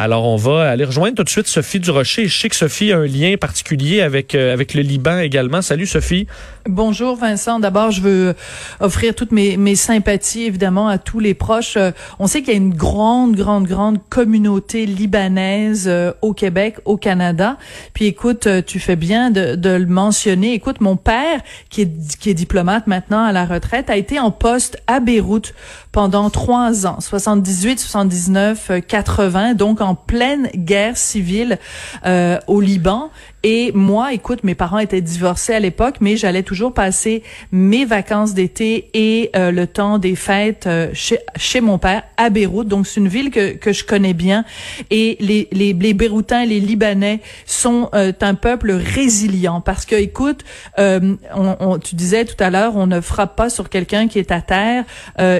Alors, on va aller rejoindre tout de suite Sophie Durocher. Je sais que Sophie a un lien particulier avec, euh, avec le Liban également. Salut, Sophie. Bonjour, Vincent. D'abord, je veux offrir toutes mes, mes sympathies, évidemment, à tous les proches. Euh, on sait qu'il y a une grande, grande, grande communauté libanaise euh, au Québec, au Canada. Puis, écoute, tu fais bien de, de le mentionner. Écoute, mon père, qui est, qui est diplomate maintenant à la retraite, a été en poste à Beyrouth pendant trois ans, 78, 79, 80, donc pleine guerre civile euh, au Liban. Et moi, écoute, mes parents étaient divorcés à l'époque, mais j'allais toujours passer mes vacances d'été et euh, le temps des fêtes euh, chez, chez mon père à Beyrouth. Donc, c'est une ville que, que je connais bien. Et les, les, les Beyrouthins, les Libanais sont euh, un peuple résilient parce que, écoute, on, on, tu disais tout à l'heure, on ne frappe pas sur quelqu'un qui est à terre.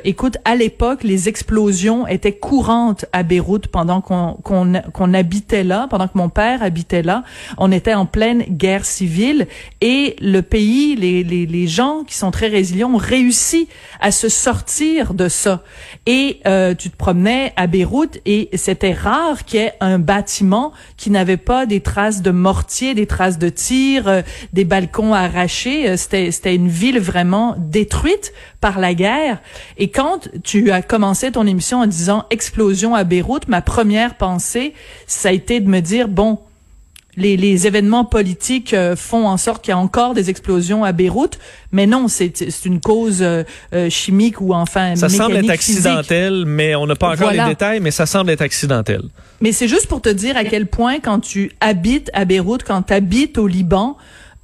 écoute, à l'époque, les explosions étaient courantes à Beyrouth pendant qu'on qu'on qu'on habitait là, pendant que mon père habitait là. On était en pleine guerre civile et le pays, les, les, les gens qui sont très résilients ont réussi à se sortir de ça. Et euh, tu te promenais à Beyrouth et c'était rare qu'il y ait un bâtiment qui n'avait pas des traces de mortier, des traces de tir, euh, des balcons arrachés. Euh, c'était, c'était une ville vraiment détruite par la guerre. Et quand tu as commencé ton émission en disant explosion à Beyrouth, ma première pensée, ça a été de me dire, bon, les, les événements politiques euh, font en sorte qu'il y a encore des explosions à Beyrouth, mais non, c'est une cause euh, euh, chimique ou enfin Ça semble être accidentel, mais on n'a pas encore les détails, mais ça semble être accidentel. Mais c'est juste pour te dire à quel point quand tu habites à Beyrouth, quand tu habites au Liban,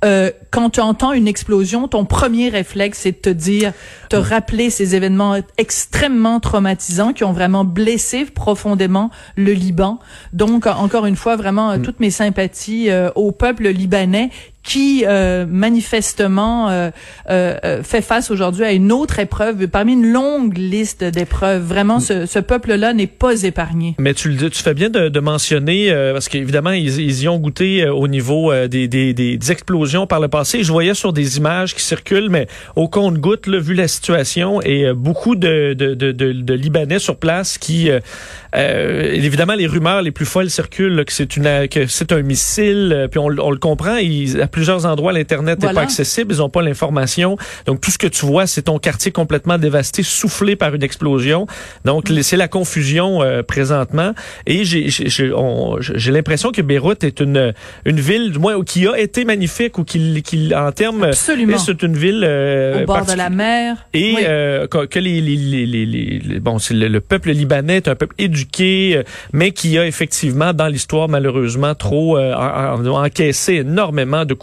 euh, quand tu entends une explosion, ton premier réflexe, c'est de te dire, te rappeler ces événements extrêmement traumatisants qui ont vraiment blessé profondément le Liban. Donc, encore une fois, vraiment, mm. toutes mes sympathies euh, au peuple libanais qui euh, manifestement euh, euh, fait face aujourd'hui à une autre épreuve parmi une longue liste d'épreuves. Vraiment, ce, ce peuple-là n'est pas épargné. Mais tu le tu fais bien de, de mentionner parce qu'évidemment ils, ils, y ont goûté au niveau des, des, des, explosions par le passé. Je voyais sur des images qui circulent, mais au compte-goutte, vu la situation et beaucoup de, de, de, de, Libanais sur place qui, évidemment, les rumeurs les plus folles circulent que c'est une que c'est un missile, puis on, on le comprend. Plusieurs endroits, l'Internet n'est pas accessible, ils n'ont pas l'information. Donc, tout ce que tu vois, c'est ton quartier complètement dévasté, soufflé par une explosion. Donc, mm. c'est la confusion euh, présentement. Et j'ai l'impression que Beyrouth est une, une ville, du moins, qui a été magnifique ou qui, qui en termes... C'est une ville... Euh, Au bord de la mer. Et euh, que, les, les, les, les, bon, le, le, peuple libanais est un peuple éduqué, mais qui a effectivement, dans l'histoire, malheureusement, trop encaissé énormément de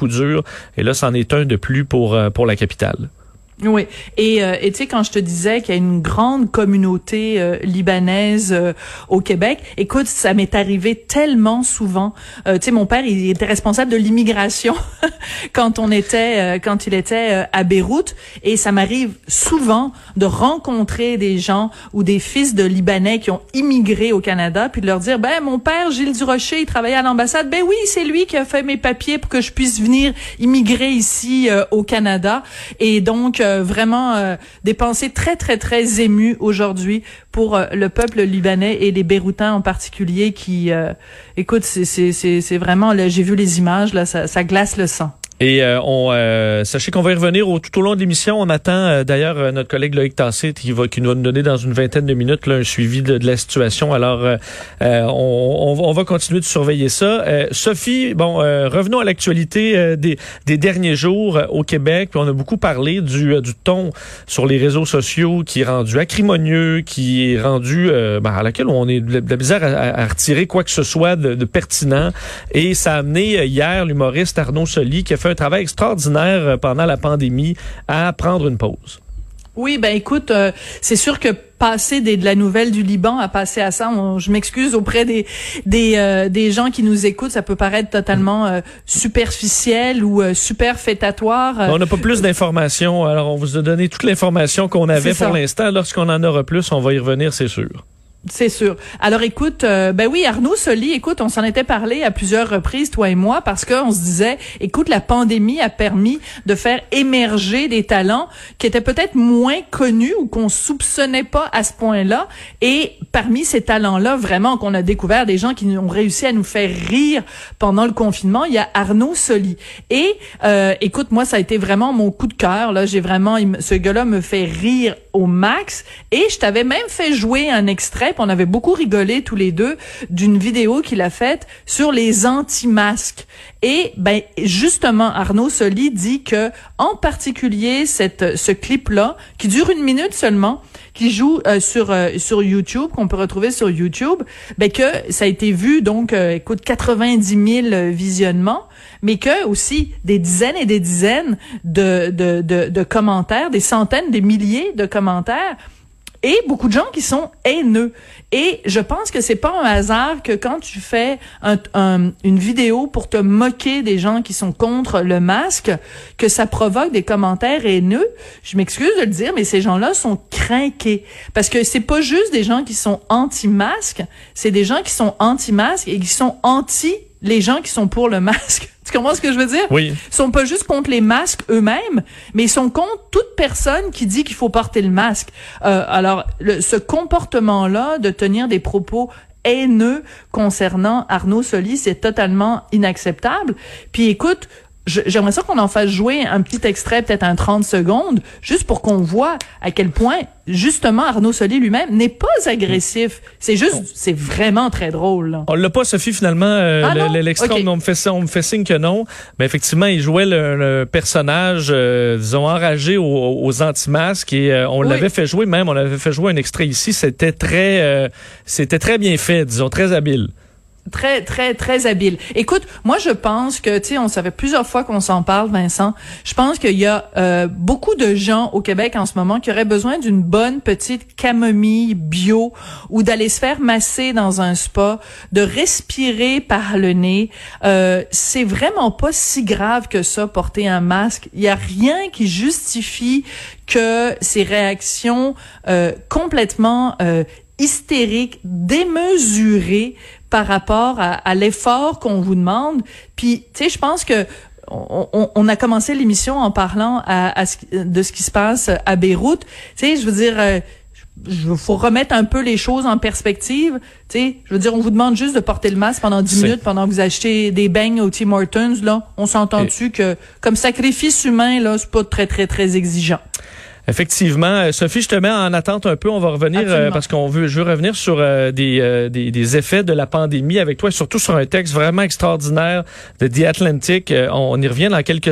Et là, c'en est un de plus pour, euh, pour la capitale. Oui. Et euh, tu sais quand je te disais qu'il y a une grande communauté euh, libanaise euh, au Québec, écoute, ça m'est arrivé tellement souvent. tu sais mon père, il était responsable de l'immigration quand on était quand il était à Beyrouth et ça m'arrive souvent de rencontrer des gens ou des fils de libanais qui ont immigré au Canada puis de leur dire ben mon père Gilles Durocher, il travaillait à l'ambassade. Ben oui, c'est lui qui a fait mes papiers pour que je puisse venir immigrer ici au Canada et donc euh, vraiment euh, des pensées très très très émues aujourd'hui pour euh, le peuple libanais et les Beyrouthins en particulier qui écoute c'est vraiment j'ai vu les images là ça, ça glace le sang. Et euh, on, euh, sachez qu'on va y revenir au, tout au long de l'émission. On attend euh, d'ailleurs notre collègue Loïc Tassé qui va qui nous va nous donner dans une vingtaine de minutes là, un suivi de, la situation. Alors, on, on, va continuer de surveiller ça. Sophie, bon, revenons à l'actualité des, des derniers jours au Québec. on a beaucoup parlé du, du ton sur les réseaux sociaux qui est rendu acrimonieux, qui est rendu ben, à laquelle on est de la misère à, retirer quoi que ce soit de, de pertinent. Et ça a amené hier l'humoriste Arnaud Soli qui a fait un travail extraordinaire euh, pendant la pandémie à prendre une pause. Oui, ben écoute, euh, c'est sûr que passer des, de la nouvelle du Liban à passer à ça, je m'excuse auprès des des, euh, des gens qui nous écoutent, ça peut paraître totalement superficiel ou super fêtatoire. On n'a pas plus d'informations, alors on vous a donné toute l'information qu'on avait pour l'instant. Lorsqu'on en aura plus, on va y revenir, c'est sûr. C'est sûr. Alors écoute, euh, ben oui, Arnaud Soli, écoute, on s'en était parlé à plusieurs reprises, toi et moi, parce qu'on se disait, écoute, la pandémie a permis de faire émerger des talents qui étaient peut-être moins connus ou qu'on soupçonnait pas à ce point-là. Et parmi ces talents-là, vraiment, qu'on a découvert des gens qui ont réussi à nous faire rire pendant le confinement, il y a Arnaud Soli. Et euh, écoute, moi, ça a été vraiment mon coup de cœur. Là, j'ai vraiment, ce gars-là me fait rire au max. Et je t'avais même fait jouer un extrait on avait beaucoup rigolé tous les deux d'une vidéo qu'il a faite sur les anti-masques. Et ben justement Arnaud Soli dit que en particulier cette ce clip là qui dure une minute seulement qui joue euh, sur euh, sur YouTube qu'on peut retrouver sur YouTube ben que ça a été vu donc euh, écoute 90 000 visionnements mais que aussi des dizaines et des dizaines de commentaires des centaines des milliers de commentaires et beaucoup de gens qui sont haineux. Et je pense que c'est pas un hasard que quand tu fais un, une vidéo pour te moquer des gens qui sont contre le masque, que ça provoque des commentaires haineux. Je m'excuse de le dire, mais ces gens-là sont craqués parce que c'est pas juste des gens qui sont anti-masque, c'est des gens qui sont anti-masque et qui sont anti les gens qui sont pour le masque. Tu comprends ce que je veux dire? Oui. Ils sont pas juste contre les masques eux-mêmes, mais ils sont contre toute personne qui dit qu'il faut porter le masque. Euh, alors, ce comportement-là de tenir des propos haineux concernant Arnaud Solis, c'est totalement inacceptable. Puis écoute, j'aimerais ça qu'on en fasse jouer un petit extrait, peut-être un 30 secondes, juste pour qu'on voit à quel point, justement, Arnaud Soli lui-même n'est pas agressif. C'est juste, c'est vraiment très drôle. Là. On l'a pas, Sophie, finalement, euh, ah l'extrait, on, me fait, on me fait signe que non. Mais effectivement, il jouait le, personnage, euh, disons, enragé aux, anti-masques et euh, on l'avait fait jouer même, on avait fait jouer un extrait ici. C'était très, euh, c'était très bien fait, disons, très habile. Très, très, très habile. Écoute, moi, je pense que, tu sais, on savait plusieurs fois qu'on s'en parle, Vincent. Je pense qu'il y a euh, beaucoup de gens au Québec en ce moment qui auraient besoin d'une bonne petite camomille bio ou d'aller se faire masser dans un spa, de respirer par le nez. Euh, c'est vraiment pas si grave que ça, porter un masque. Il y a rien qui justifie que ces réactions euh, complètement euh, hystériques, démesurées par rapport à, l'effort qu'on vous demande. Puis, tu sais, je pense que on, a commencé l'émission en parlant à, de ce qui se passe à Beyrouth. Tu sais, je veux dire, euh, il faut remettre un peu les choses en perspective. Tu sais, je veux dire, on vous demande juste de porter le masque pendant 10 minutes pendant que vous achetez des beignes au Tim Hortons. Là, on s'entend dessus que comme sacrifice humain, là, c'est pas très très très exigeant? Effectivement, euh, Sophie, je te mets en attente un peu. On va revenir euh, parce qu'on veut, je veux revenir sur euh, des, des, des, effets de la pandémie avec toi, surtout sur un texte vraiment extraordinaire de The Atlantic. on y revient dans quelques